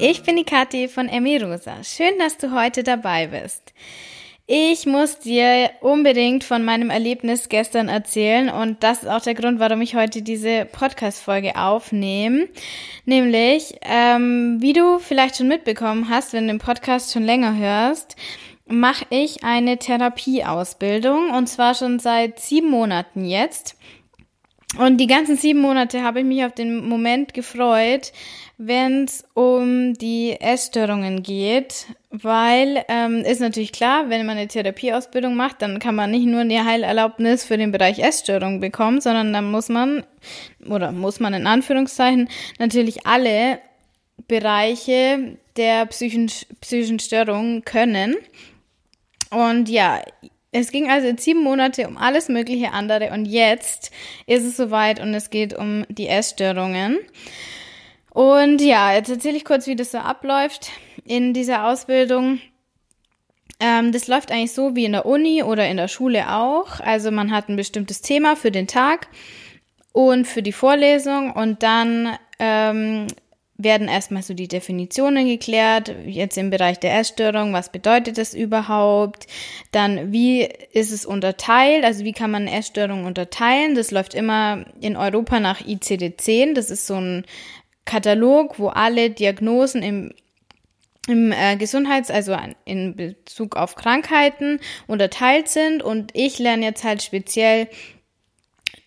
ich bin die Kathi von Emmy Rosa. Schön, dass du heute dabei bist. Ich muss dir unbedingt von meinem Erlebnis gestern erzählen und das ist auch der Grund, warum ich heute diese Podcast-Folge aufnehme. Nämlich, ähm, wie du vielleicht schon mitbekommen hast, wenn du den Podcast schon länger hörst, mache ich eine Therapieausbildung und zwar schon seit sieben Monaten jetzt. Und die ganzen sieben Monate habe ich mich auf den Moment gefreut, wenn es um die Essstörungen geht, weil ähm, ist natürlich klar, wenn man eine Therapieausbildung macht, dann kann man nicht nur eine Heilerlaubnis für den Bereich Essstörung bekommen, sondern dann muss man oder muss man in Anführungszeichen natürlich alle Bereiche der psychischen, psychischen Störungen können. Und ja, es ging also in sieben Monate um alles mögliche andere und jetzt ist es soweit und es geht um die Essstörungen. Und ja, jetzt erzähle ich kurz, wie das so abläuft in dieser Ausbildung. Ähm, das läuft eigentlich so wie in der Uni oder in der Schule auch. Also man hat ein bestimmtes Thema für den Tag und für die Vorlesung und dann ähm, werden erstmal so die Definitionen geklärt, jetzt im Bereich der Essstörung, was bedeutet das überhaupt? Dann, wie ist es unterteilt? Also, wie kann man Essstörung unterteilen? Das läuft immer in Europa nach ICD-10. Das ist so ein Katalog, wo alle Diagnosen im im äh, Gesundheits-, also in Bezug auf Krankheiten unterteilt sind und ich lerne jetzt halt speziell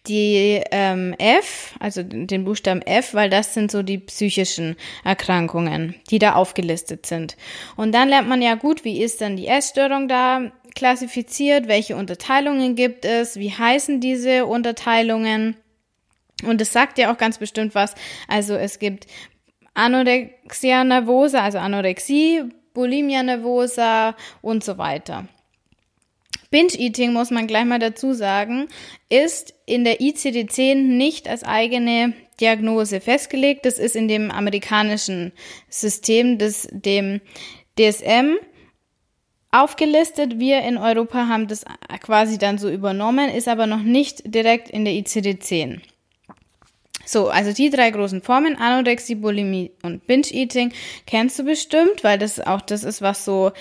die ähm, F, also den Buchstaben F, weil das sind so die psychischen Erkrankungen, die da aufgelistet sind. Und dann lernt man ja gut, wie ist dann die Essstörung da klassifiziert, welche Unterteilungen gibt es, wie heißen diese Unterteilungen. Und es sagt ja auch ganz bestimmt was. Also es gibt Anorexia nervosa, also Anorexie, Bulimia nervosa und so weiter. Binge-Eating, muss man gleich mal dazu sagen, ist in der ICD-10 nicht als eigene Diagnose festgelegt. Das ist in dem amerikanischen System, des, dem DSM, aufgelistet. Wir in Europa haben das quasi dann so übernommen, ist aber noch nicht direkt in der ICD-10. So, also die drei großen Formen, Anorexie, Bulimie und Binge-Eating, kennst du bestimmt, weil das auch das ist, was so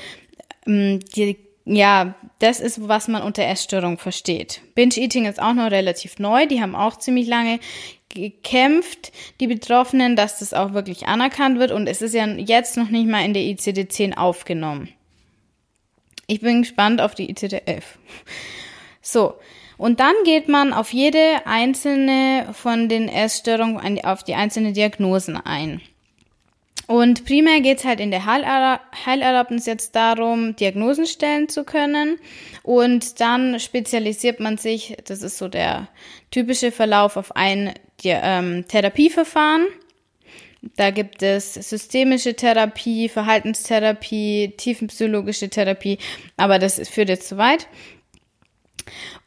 ähm, die ja, das ist, was man unter Essstörung versteht. Binge-Eating ist auch noch relativ neu. Die haben auch ziemlich lange gekämpft, die Betroffenen, dass das auch wirklich anerkannt wird. Und es ist ja jetzt noch nicht mal in der ICD-10 aufgenommen. Ich bin gespannt auf die ICD-11. So. Und dann geht man auf jede einzelne von den Essstörungen, auf die einzelnen Diagnosen ein. Und primär geht's halt in der Heilerlaubnis jetzt darum, Diagnosen stellen zu können. Und dann spezialisiert man sich, das ist so der typische Verlauf, auf ein ähm, Therapieverfahren. Da gibt es systemische Therapie, Verhaltenstherapie, tiefenpsychologische Therapie, aber das führt jetzt zu weit.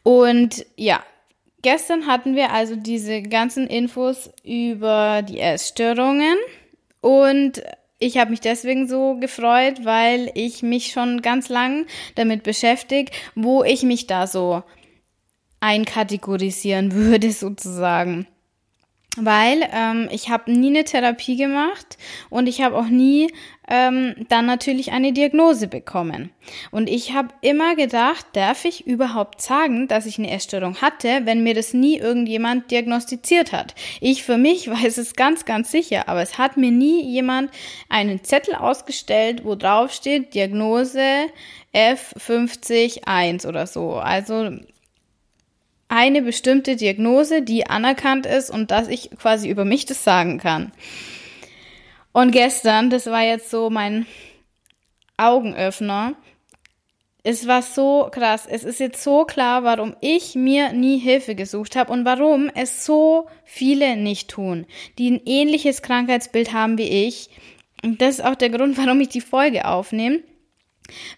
Und ja, gestern hatten wir also diese ganzen Infos über die Essstörungen. Und ich habe mich deswegen so gefreut, weil ich mich schon ganz lang damit beschäftige, wo ich mich da so einkategorisieren würde sozusagen weil ähm, ich habe nie eine Therapie gemacht und ich habe auch nie ähm, dann natürlich eine Diagnose bekommen. Und ich habe immer gedacht, darf ich überhaupt sagen, dass ich eine Essstörung hatte, wenn mir das nie irgendjemand diagnostiziert hat. Ich für mich weiß es ganz, ganz sicher, aber es hat mir nie jemand einen Zettel ausgestellt, wo drauf steht Diagnose F501 oder so. Also eine bestimmte Diagnose, die anerkannt ist und dass ich quasi über mich das sagen kann. Und gestern, das war jetzt so mein Augenöffner. Es war so krass. Es ist jetzt so klar, warum ich mir nie Hilfe gesucht habe und warum es so viele nicht tun, die ein ähnliches Krankheitsbild haben wie ich. Und das ist auch der Grund, warum ich die Folge aufnehme.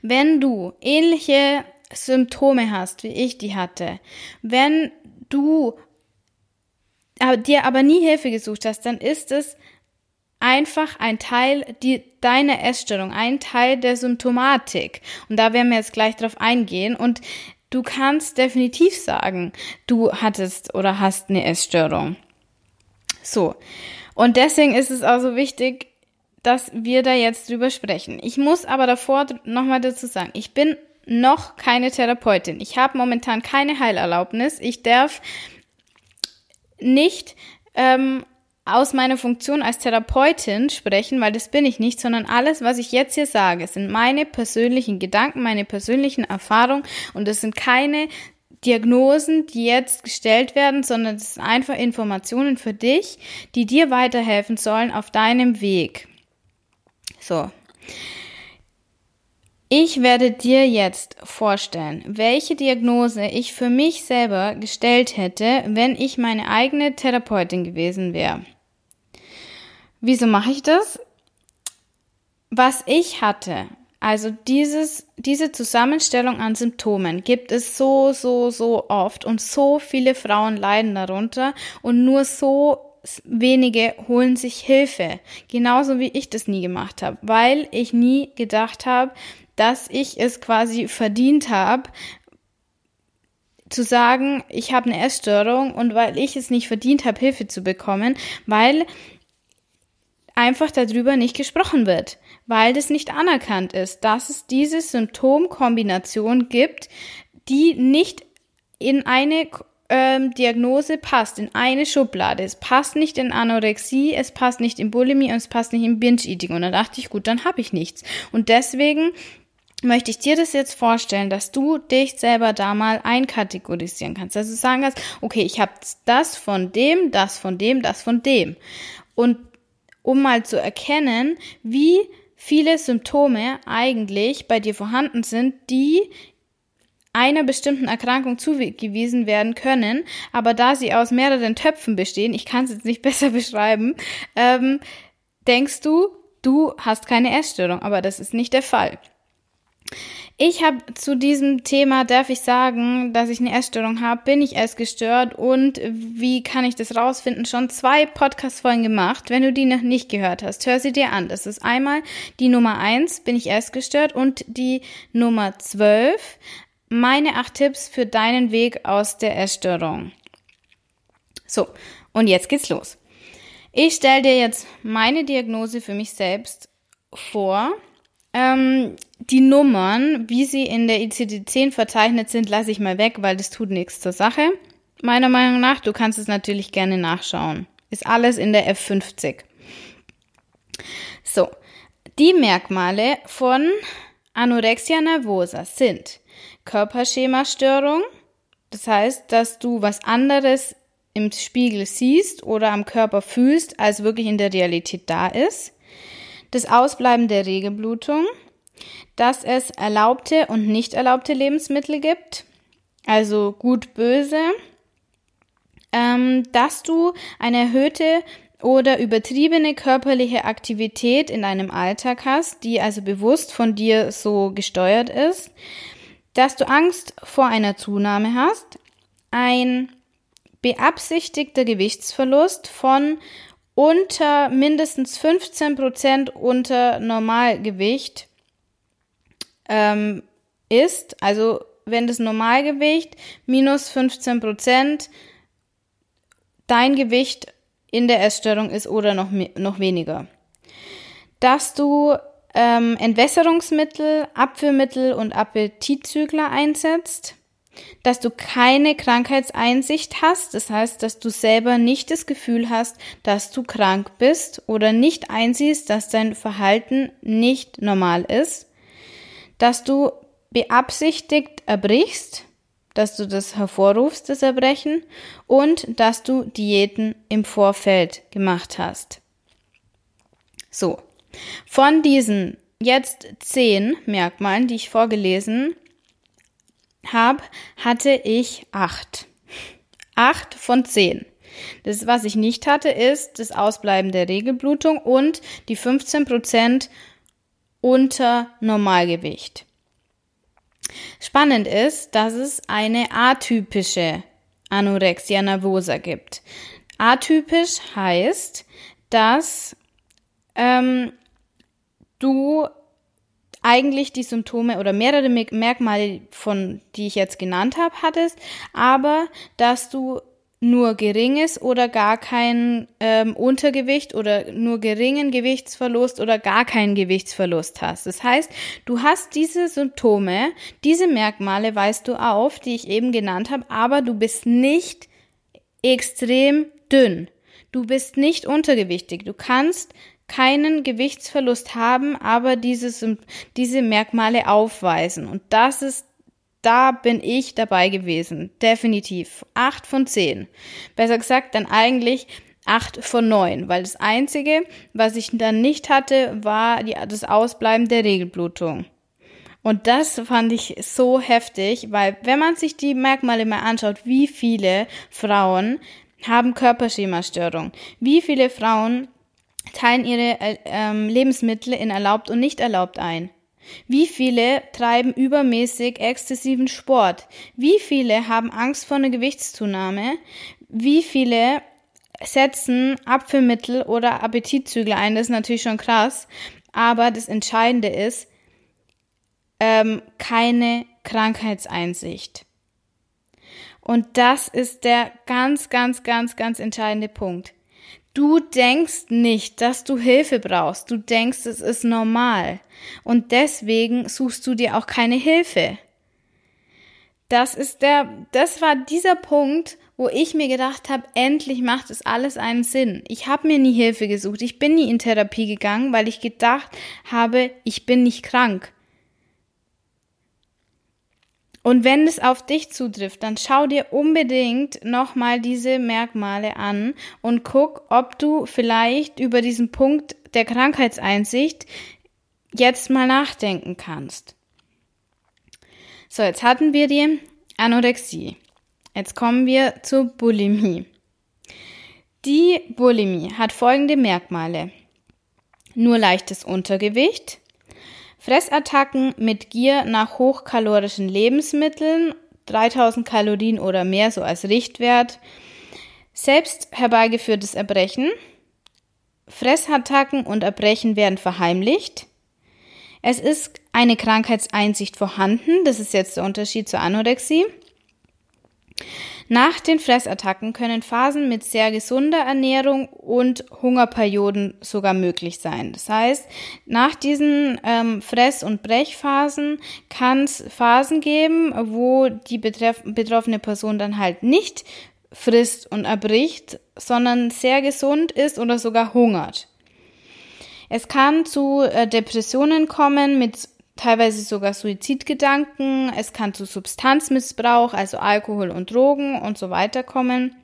Wenn du ähnliche Symptome hast, wie ich die hatte, wenn du dir aber nie Hilfe gesucht hast, dann ist es einfach ein Teil die, deiner Essstörung, ein Teil der Symptomatik. Und da werden wir jetzt gleich drauf eingehen. Und du kannst definitiv sagen, du hattest oder hast eine Essstörung. So. Und deswegen ist es auch so wichtig, dass wir da jetzt drüber sprechen. Ich muss aber davor nochmal dazu sagen, ich bin noch keine Therapeutin. Ich habe momentan keine Heilerlaubnis. Ich darf nicht ähm, aus meiner Funktion als Therapeutin sprechen, weil das bin ich nicht, sondern alles, was ich jetzt hier sage, sind meine persönlichen Gedanken, meine persönlichen Erfahrungen und es sind keine Diagnosen, die jetzt gestellt werden, sondern es sind einfach Informationen für dich, die dir weiterhelfen sollen auf deinem Weg. So. Ich werde dir jetzt vorstellen, welche Diagnose ich für mich selber gestellt hätte, wenn ich meine eigene Therapeutin gewesen wäre. Wieso mache ich das? Was ich hatte, also dieses, diese Zusammenstellung an Symptomen gibt es so, so, so oft und so viele Frauen leiden darunter und nur so wenige holen sich Hilfe. Genauso wie ich das nie gemacht habe, weil ich nie gedacht habe, dass ich es quasi verdient habe, zu sagen, ich habe eine Essstörung und weil ich es nicht verdient habe, Hilfe zu bekommen, weil einfach darüber nicht gesprochen wird, weil das nicht anerkannt ist, dass es diese Symptomkombination gibt, die nicht in eine ähm, Diagnose passt, in eine Schublade. Es passt nicht in Anorexie, es passt nicht in Bulimie und es passt nicht in Binge-Eating. Und da dachte ich, gut, dann habe ich nichts. Und deswegen möchte ich dir das jetzt vorstellen, dass du dich selber da mal einkategorisieren kannst. Also sagen kannst, okay, ich habe das von dem, das von dem, das von dem. Und um mal zu erkennen, wie viele Symptome eigentlich bei dir vorhanden sind, die einer bestimmten Erkrankung zugewiesen werden können, aber da sie aus mehreren Töpfen bestehen, ich kann es jetzt nicht besser beschreiben, ähm, denkst du, du hast keine Essstörung, aber das ist nicht der Fall. Ich habe zu diesem Thema, darf ich sagen, dass ich eine Essstörung habe, bin ich essgestört und wie kann ich das rausfinden? Schon zwei Podcast-Folgen gemacht. Wenn du die noch nicht gehört hast, hör sie dir an. Das ist einmal die Nummer eins, bin ich essgestört und die Nummer zwölf, meine acht Tipps für deinen Weg aus der Essstörung. So, und jetzt geht's los. Ich stelle dir jetzt meine Diagnose für mich selbst vor. Ähm, die Nummern, wie sie in der ICD-10 verzeichnet sind, lasse ich mal weg, weil das tut nichts zur Sache. Meiner Meinung nach, du kannst es natürlich gerne nachschauen. Ist alles in der F50. So, die Merkmale von Anorexia nervosa sind Körperschemastörung, das heißt, dass du was anderes im Spiegel siehst oder am Körper fühlst, als wirklich in der Realität da ist. Das Ausbleiben der Regelblutung, dass es erlaubte und nicht erlaubte Lebensmittel gibt, also gut, böse, ähm, dass du eine erhöhte oder übertriebene körperliche Aktivität in deinem Alltag hast, die also bewusst von dir so gesteuert ist, dass du Angst vor einer Zunahme hast, ein beabsichtigter Gewichtsverlust von unter mindestens 15 Prozent unter Normalgewicht ähm, ist, also wenn das Normalgewicht minus 15 Prozent dein Gewicht in der Essstörung ist oder noch, noch weniger. Dass du ähm, Entwässerungsmittel, Abführmittel und Appetitzügler einsetzt, dass du keine Krankheitseinsicht hast, das heißt, dass du selber nicht das Gefühl hast, dass du krank bist oder nicht einsiehst, dass dein Verhalten nicht normal ist, dass du beabsichtigt erbrichst, dass du das hervorrufst, das Erbrechen, und dass du Diäten im Vorfeld gemacht hast. So, von diesen jetzt zehn Merkmalen, die ich vorgelesen habe, hatte ich acht. Acht von zehn. Das, was ich nicht hatte, ist das Ausbleiben der Regelblutung und die 15 Prozent unter Normalgewicht. Spannend ist, dass es eine atypische Anorexia nervosa gibt. Atypisch heißt, dass ähm, du eigentlich die Symptome oder mehrere Merkmale von, die ich jetzt genannt habe, hattest, aber dass du nur geringes oder gar kein ähm, Untergewicht oder nur geringen Gewichtsverlust oder gar keinen Gewichtsverlust hast. Das heißt, du hast diese Symptome, diese Merkmale weißt du auf, die ich eben genannt habe, aber du bist nicht extrem dünn. Du bist nicht untergewichtig. Du kannst keinen Gewichtsverlust haben, aber diese, diese Merkmale aufweisen. Und das ist da bin ich dabei gewesen. Definitiv. Acht von zehn. Besser gesagt, dann eigentlich acht von neun, weil das einzige, was ich dann nicht hatte, war die, das Ausbleiben der Regelblutung. Und das fand ich so heftig, weil wenn man sich die Merkmale mal anschaut, wie viele Frauen haben Körperschemastörung, wie viele Frauen teilen ihre äh, ähm, Lebensmittel in erlaubt und nicht erlaubt ein. Wie viele treiben übermäßig exzessiven Sport? Wie viele haben Angst vor einer Gewichtszunahme? Wie viele setzen Apfelmittel oder Appetitzügler ein? Das ist natürlich schon krass. Aber das Entscheidende ist, ähm, keine Krankheitseinsicht. Und das ist der ganz, ganz, ganz, ganz entscheidende Punkt. Du denkst nicht, dass du Hilfe brauchst. Du denkst, es ist normal. Und deswegen suchst du dir auch keine Hilfe. Das ist der, das war dieser Punkt, wo ich mir gedacht habe, endlich macht es alles einen Sinn. Ich habe mir nie Hilfe gesucht. Ich bin nie in Therapie gegangen, weil ich gedacht habe, ich bin nicht krank. Und wenn es auf dich zutrifft, dann schau dir unbedingt nochmal diese Merkmale an und guck, ob du vielleicht über diesen Punkt der Krankheitseinsicht jetzt mal nachdenken kannst. So, jetzt hatten wir die Anorexie. Jetzt kommen wir zur Bulimie. Die Bulimie hat folgende Merkmale. Nur leichtes Untergewicht, Fressattacken mit Gier nach hochkalorischen Lebensmitteln, 3000 Kalorien oder mehr, so als Richtwert, selbst herbeigeführtes Erbrechen, Fressattacken und Erbrechen werden verheimlicht. Es ist eine Krankheitseinsicht vorhanden, das ist jetzt der Unterschied zur Anorexie. Nach den Fressattacken können Phasen mit sehr gesunder Ernährung und Hungerperioden sogar möglich sein. Das heißt, nach diesen ähm, Fress- und Brechphasen kann es Phasen geben, wo die betroffene Person dann halt nicht frisst und erbricht, sondern sehr gesund ist oder sogar hungert. Es kann zu äh, Depressionen kommen mit teilweise sogar Suizidgedanken, es kann zu Substanzmissbrauch, also Alkohol und Drogen und so weiter kommen.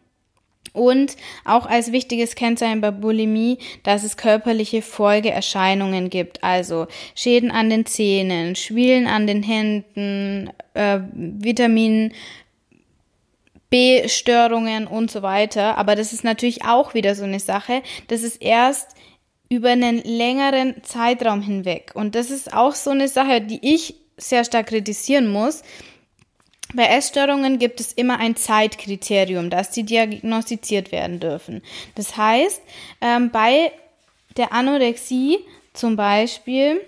Und auch als wichtiges Kennzeichen bei Bulimie, dass es körperliche Folgeerscheinungen gibt, also Schäden an den Zähnen, Schwielen an den Händen, äh, Vitamin B-Störungen und so weiter. Aber das ist natürlich auch wieder so eine Sache. Das ist erst über einen längeren Zeitraum hinweg. Und das ist auch so eine Sache, die ich sehr stark kritisieren muss. Bei Essstörungen gibt es immer ein Zeitkriterium, dass die diagnostiziert werden dürfen. Das heißt, ähm, bei der Anorexie zum Beispiel,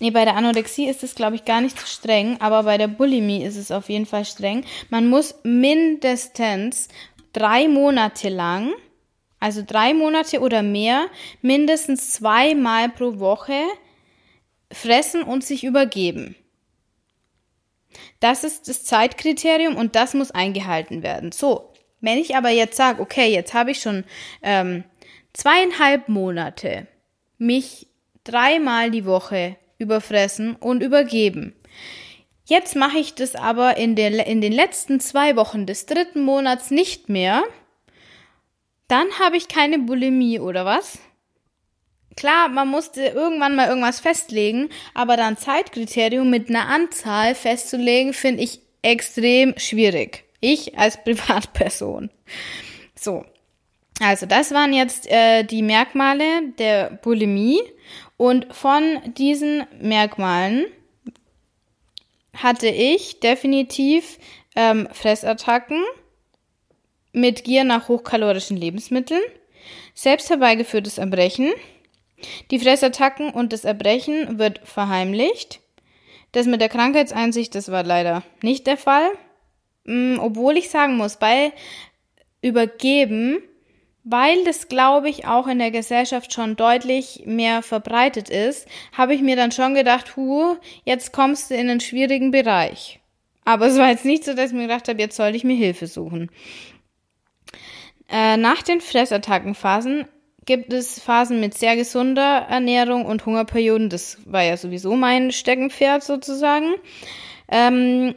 nee, bei der Anorexie ist es, glaube ich, gar nicht so streng, aber bei der Bulimie ist es auf jeden Fall streng. Man muss mindestens drei Monate lang also drei Monate oder mehr, mindestens zweimal pro Woche fressen und sich übergeben. Das ist das Zeitkriterium und das muss eingehalten werden. So, wenn ich aber jetzt sage, okay, jetzt habe ich schon ähm, zweieinhalb Monate mich dreimal die Woche überfressen und übergeben. Jetzt mache ich das aber in, der, in den letzten zwei Wochen des dritten Monats nicht mehr dann habe ich keine Bulimie oder was? Klar, man musste irgendwann mal irgendwas festlegen, aber dann Zeitkriterium mit einer Anzahl festzulegen, finde ich extrem schwierig. Ich als Privatperson. So. Also das waren jetzt äh, die Merkmale der Bulimie und von diesen Merkmalen hatte ich definitiv ähm, Fressattacken, mit Gier nach hochkalorischen Lebensmitteln, selbst herbeigeführtes Erbrechen, die Fressattacken und das Erbrechen wird verheimlicht. Das mit der Krankheitseinsicht, das war leider nicht der Fall. mm, obwohl ich sagen muss, bei Übergeben, weil das, glaube ich, auch in der Gesellschaft schon deutlich mehr verbreitet ist, habe ich mir dann schon gedacht, hu, jetzt kommst du in einen schwierigen Bereich. Aber es war jetzt nicht so, dass ich mir gedacht habe, jetzt sollte ich mir Hilfe suchen. Äh, nach den Fressattackenphasen gibt es Phasen mit sehr gesunder Ernährung und Hungerperioden. Das war ja sowieso mein Steckenpferd sozusagen. Ähm,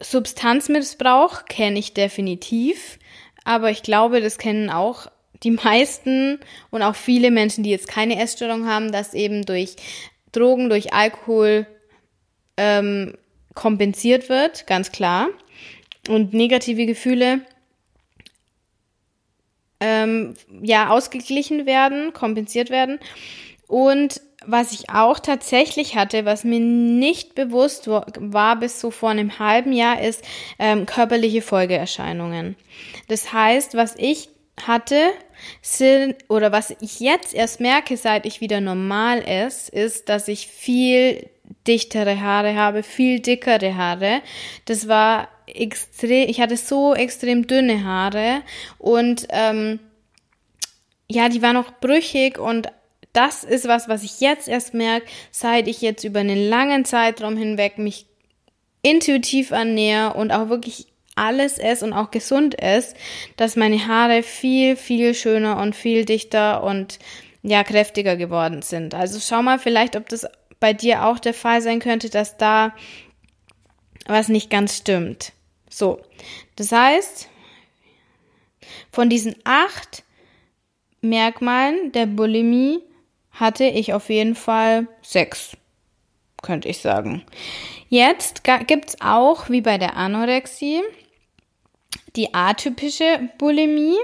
Substanzmissbrauch kenne ich definitiv, aber ich glaube, das kennen auch die meisten und auch viele Menschen, die jetzt keine Essstörung haben, dass eben durch Drogen, durch Alkohol ähm, kompensiert wird, ganz klar. Und negative Gefühle ähm, ja ausgeglichen werden, kompensiert werden. Und was ich auch tatsächlich hatte, was mir nicht bewusst war bis so vor einem halben Jahr, ist ähm, körperliche Folgeerscheinungen. Das heißt, was ich hatte, sind, oder was ich jetzt erst merke, seit ich wieder normal ist, ist, dass ich viel dichtere Haare habe, viel dickere Haare. Das war extrem, ich hatte so extrem dünne Haare und ähm, ja, die waren auch brüchig und das ist was, was ich jetzt erst merke, seit ich jetzt über einen langen Zeitraum hinweg mich intuitiv ernähre und auch wirklich alles esse und auch gesund esse, dass meine Haare viel, viel schöner und viel dichter und ja, kräftiger geworden sind. Also schau mal vielleicht, ob das bei dir auch der Fall sein könnte, dass da was nicht ganz stimmt. So, das heißt, von diesen acht Merkmalen der Bulimie hatte ich auf jeden Fall sechs, könnte ich sagen. Jetzt gibt's auch, wie bei der Anorexie, die atypische Bulimie.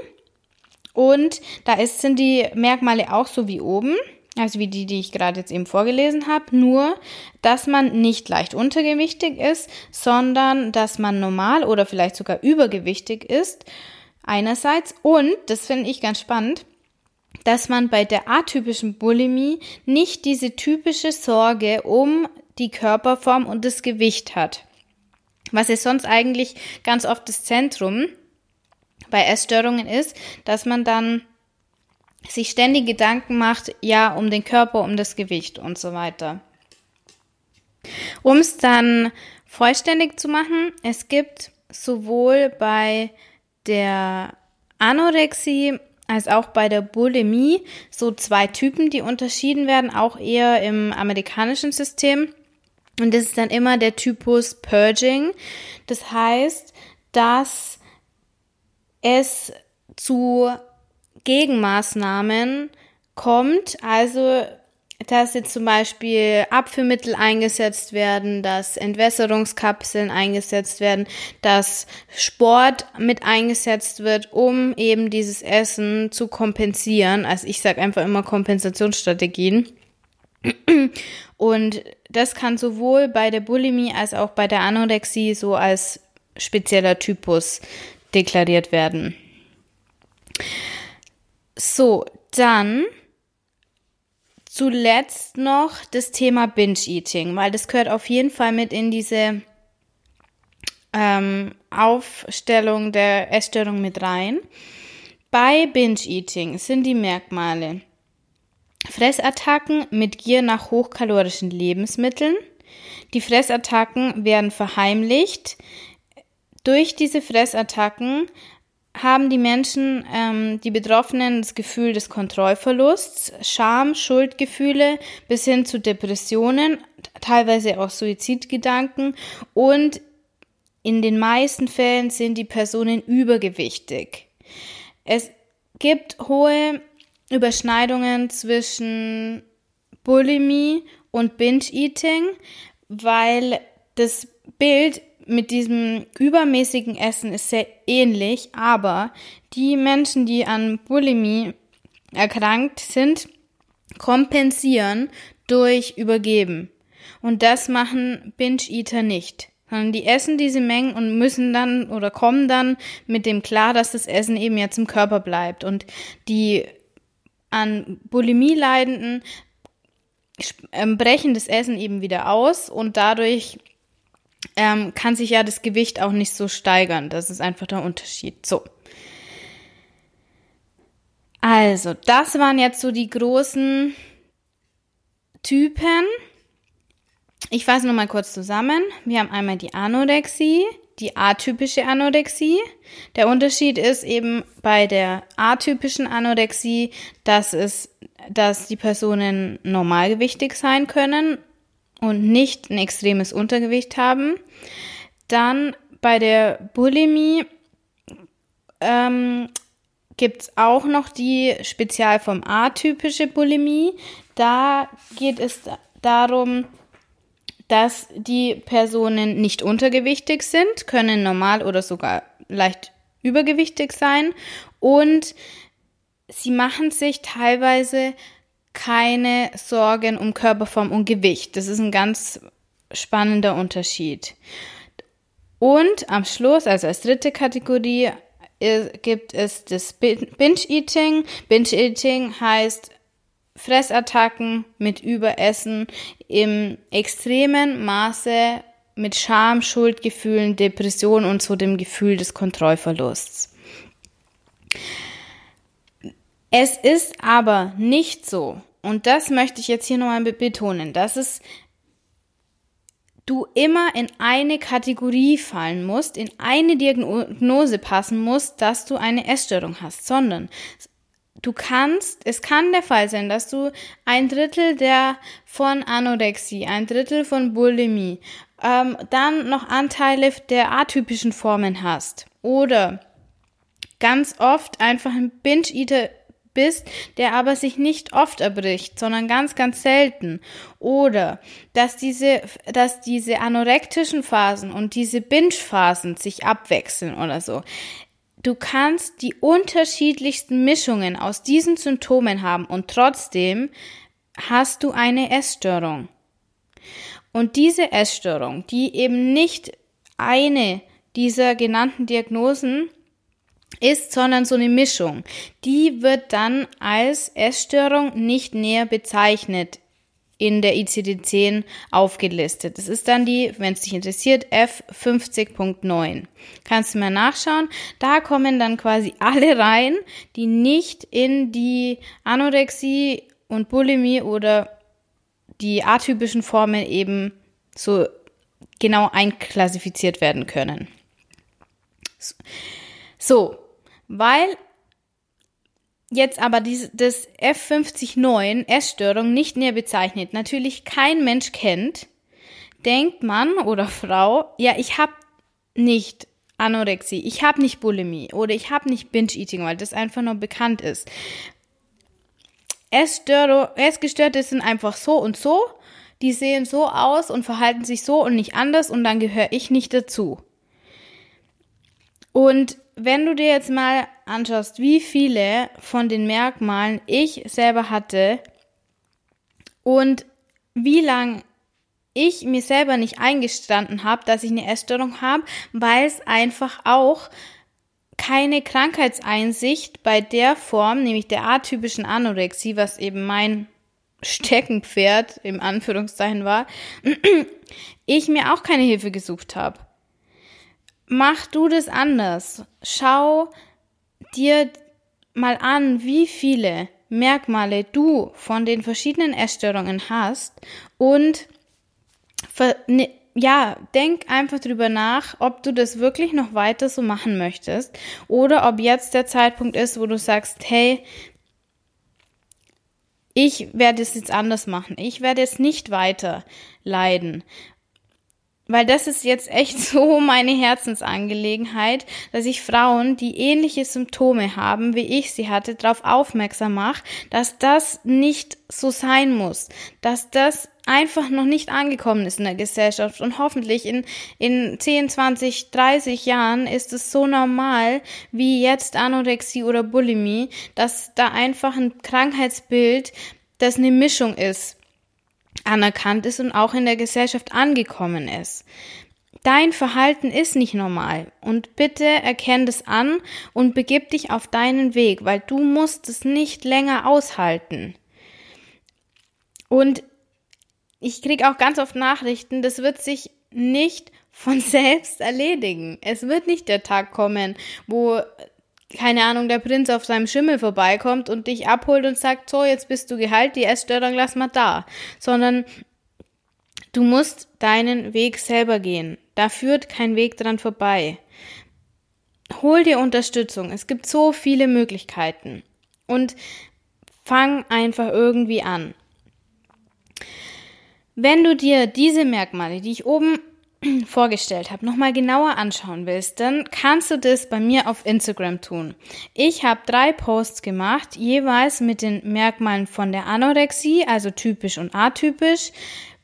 Und da ist, sind die Merkmale auch so wie oben also wie die, die ich gerade jetzt eben vorgelesen habe, nur, dass man nicht leicht untergewichtig ist, sondern dass man normal oder vielleicht sogar übergewichtig ist, einerseits. Und, das finde ich ganz spannend, dass man bei der atypischen Bulimie nicht diese typische Sorge um die Körperform und das Gewicht hat. Was ist sonst eigentlich ganz oft das Zentrum bei Essstörungen ist, dass man dann sich ständig Gedanken macht, ja, um den Körper, um das Gewicht und so weiter. Um es dann vollständig zu machen, es gibt sowohl bei der Anorexie als auch bei der Bulimie so zwei Typen, die unterschieden werden, auch eher im amerikanischen System. Und das ist dann immer der Typus Purging. Das heißt, dass es zu Gegenmaßnahmen kommt, also dass jetzt zum Beispiel Abführmittel eingesetzt werden, dass Entwässerungskapseln eingesetzt werden, dass Sport mit eingesetzt wird, um eben dieses Essen zu kompensieren. Also ich sage einfach immer Kompensationsstrategien. Und das kann sowohl bei der Bulimie als auch bei der Anorexie so als spezieller Typus deklariert werden. So, dann zuletzt noch das Thema Binge-Eating, weil das gehört auf jeden Fall mit in diese ähm, Aufstellung der Essstörung mit rein. Bei Binge-Eating sind die Merkmale Fressattacken mit Gier nach hochkalorischen Lebensmitteln. Die Fressattacken werden verheimlicht. Durch diese Fressattacken haben die Menschen, ähm, die Betroffenen, das Gefühl des Kontrollverlusts, Scham, Schuldgefühle bis hin zu Depressionen, teilweise auch Suizidgedanken und in den meisten Fällen sind die Personen übergewichtig. Es gibt hohe Überschneidungen zwischen Bulimie und Binge-Eating, weil das Bild mit diesem übermäßigen Essen ist sehr ähnlich, aber die Menschen, die an Bulimie erkrankt sind, kompensieren durch Übergeben. Und das machen Binge-Eater nicht. Sondern die essen diese Mengen und müssen dann oder kommen dann mit dem klar, dass das Essen eben jetzt im Körper bleibt. Und die an Bulimie leidenden ähm, brechen das Essen eben wieder aus und dadurch ähm, kann sich ja das Gewicht auch nicht so steigern. Das ist einfach der Unterschied. So. Also, das waren jetzt so die großen Typen. Ich fasse nur mal kurz zusammen. Wir haben einmal die Anorexie, die atypische Anorexie. Der Unterschied ist eben bei der atypischen Anorexie, dass es, dass die Personen normalgewichtig sein können und nicht ein extremes Untergewicht haben. Dann bei der Bulimie ähm, gibt es auch noch die Spezialform atypische Bulimie. Da geht es darum, dass die Personen nicht untergewichtig sind, können normal oder sogar leicht übergewichtig sein und sie machen sich teilweise keine Sorgen um Körperform und Gewicht. Das ist ein ganz spannender Unterschied. Und am Schluss, also als dritte Kategorie, gibt es das Binge-Eating. Binge-Eating heißt Fressattacken mit Überessen im extremen Maße mit Scham, Schuldgefühlen, Depression und so dem Gefühl des Kontrollverlusts. Es ist aber nicht so, und das möchte ich jetzt hier nochmal betonen, dass es du immer in eine Kategorie fallen musst, in eine Diagnose passen musst, dass du eine Essstörung hast, sondern du kannst, es kann der Fall sein, dass du ein Drittel der von Anorexie, ein Drittel von Bulimie, ähm, dann noch Anteile der atypischen Formen hast. Oder ganz oft einfach ein Binge-Eater bist, der aber sich nicht oft erbricht, sondern ganz, ganz selten. Oder dass diese, dass diese anorektischen Phasen und diese Binge-Phasen sich abwechseln oder so. Du kannst die unterschiedlichsten Mischungen aus diesen Symptomen haben und trotzdem hast du eine Essstörung. Und diese Essstörung, die eben nicht eine dieser genannten Diagnosen ist, sondern so eine Mischung. Die wird dann als Essstörung nicht näher bezeichnet in der ICD-10 aufgelistet. Das ist dann die, wenn es dich interessiert, F50.9. Kannst du mal nachschauen. Da kommen dann quasi alle rein, die nicht in die Anorexie und Bulimie oder die atypischen Formen eben so genau einklassifiziert werden können. So, weil jetzt aber diese, das F509 Essstörung nicht näher bezeichnet, natürlich kein Mensch kennt, denkt Mann oder Frau, ja, ich habe nicht Anorexie, ich habe nicht Bulimie oder ich habe nicht Binge-Eating, weil das einfach nur bekannt ist. Essgestörte sind einfach so und so, die sehen so aus und verhalten sich so und nicht anders und dann gehöre ich nicht dazu. Und wenn du dir jetzt mal anschaust, wie viele von den Merkmalen ich selber hatte und wie lang ich mir selber nicht eingestanden habe, dass ich eine Essstörung habe, weil es einfach auch keine Krankheitseinsicht bei der Form, nämlich der atypischen Anorexie, was eben mein Steckenpferd im Anführungszeichen war, ich mir auch keine Hilfe gesucht habe mach du das anders. Schau dir mal an, wie viele Merkmale du von den verschiedenen Essstörungen hast und ne, ja, denk einfach drüber nach, ob du das wirklich noch weiter so machen möchtest oder ob jetzt der Zeitpunkt ist, wo du sagst, hey, ich werde es jetzt anders machen. Ich werde jetzt nicht weiter leiden weil das ist jetzt echt so meine Herzensangelegenheit, dass ich Frauen, die ähnliche Symptome haben, wie ich sie hatte, darauf aufmerksam mache, dass das nicht so sein muss, dass das einfach noch nicht angekommen ist in der Gesellschaft. Und hoffentlich in, in 10, 20, 30 Jahren ist es so normal wie jetzt Anorexie oder Bulimie, dass da einfach ein Krankheitsbild, das eine Mischung ist anerkannt ist und auch in der Gesellschaft angekommen ist. Dein Verhalten ist nicht normal und bitte erkenn das an und begib dich auf deinen Weg, weil du musst es nicht länger aushalten. Und ich krieg auch ganz oft Nachrichten, das wird sich nicht von selbst erledigen. Es wird nicht der Tag kommen, wo keine Ahnung, der Prinz auf seinem Schimmel vorbeikommt und dich abholt und sagt, so, jetzt bist du geheilt, die Essstörung lass mal da. Sondern du musst deinen Weg selber gehen. Da führt kein Weg dran vorbei. Hol dir Unterstützung. Es gibt so viele Möglichkeiten. Und fang einfach irgendwie an. Wenn du dir diese Merkmale, die ich oben vorgestellt habe, nochmal genauer anschauen willst, dann kannst du das bei mir auf Instagram tun. Ich habe drei Posts gemacht, jeweils mit den Merkmalen von der Anorexie, also typisch und atypisch,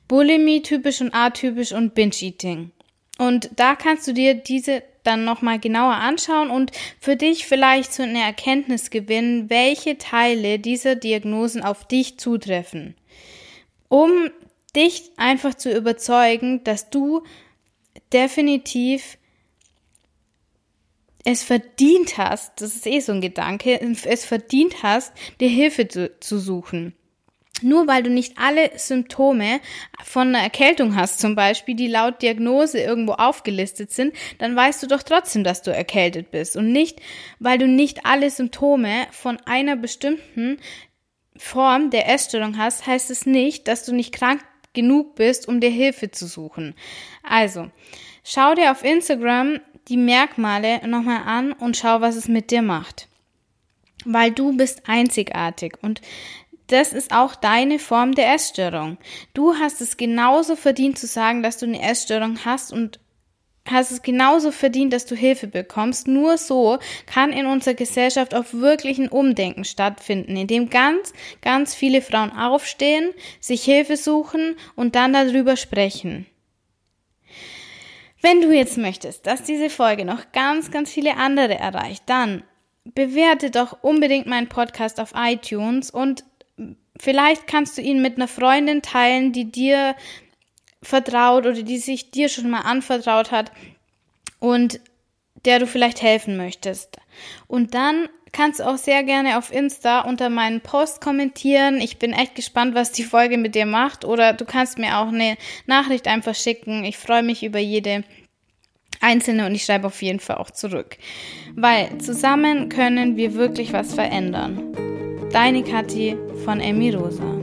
Bulimie typisch und atypisch und Binge-Eating. Und da kannst du dir diese dann nochmal genauer anschauen und für dich vielleicht so eine Erkenntnis gewinnen, welche Teile dieser Diagnosen auf dich zutreffen. Um dich einfach zu überzeugen, dass du definitiv es verdient hast, das ist eh so ein Gedanke, es verdient hast, dir Hilfe zu, zu suchen. Nur weil du nicht alle Symptome von einer Erkältung hast, zum Beispiel, die laut Diagnose irgendwo aufgelistet sind, dann weißt du doch trotzdem, dass du erkältet bist. Und nicht, weil du nicht alle Symptome von einer bestimmten Form der Essstörung hast, heißt es nicht, dass du nicht krank genug bist, um dir Hilfe zu suchen. Also, schau dir auf Instagram die Merkmale nochmal an und schau, was es mit dir macht. Weil du bist einzigartig und das ist auch deine Form der Essstörung. Du hast es genauso verdient zu sagen, dass du eine Essstörung hast und hast es genauso verdient, dass du Hilfe bekommst. Nur so kann in unserer Gesellschaft auch wirklich ein Umdenken stattfinden, in dem ganz, ganz viele Frauen aufstehen, sich Hilfe suchen und dann darüber sprechen. Wenn du jetzt möchtest, dass diese Folge noch ganz, ganz viele andere erreicht, dann bewerte doch unbedingt meinen Podcast auf iTunes und vielleicht kannst du ihn mit einer Freundin teilen, die dir vertraut oder die sich dir schon mal anvertraut hat und der du vielleicht helfen möchtest. Und dann kannst du auch sehr gerne auf Insta unter meinen Post kommentieren. Ich bin echt gespannt, was die Folge mit dir macht. Oder du kannst mir auch eine Nachricht einfach schicken. Ich freue mich über jede einzelne und ich schreibe auf jeden Fall auch zurück. Weil zusammen können wir wirklich was verändern. Deine Kathi von Amy Rosa.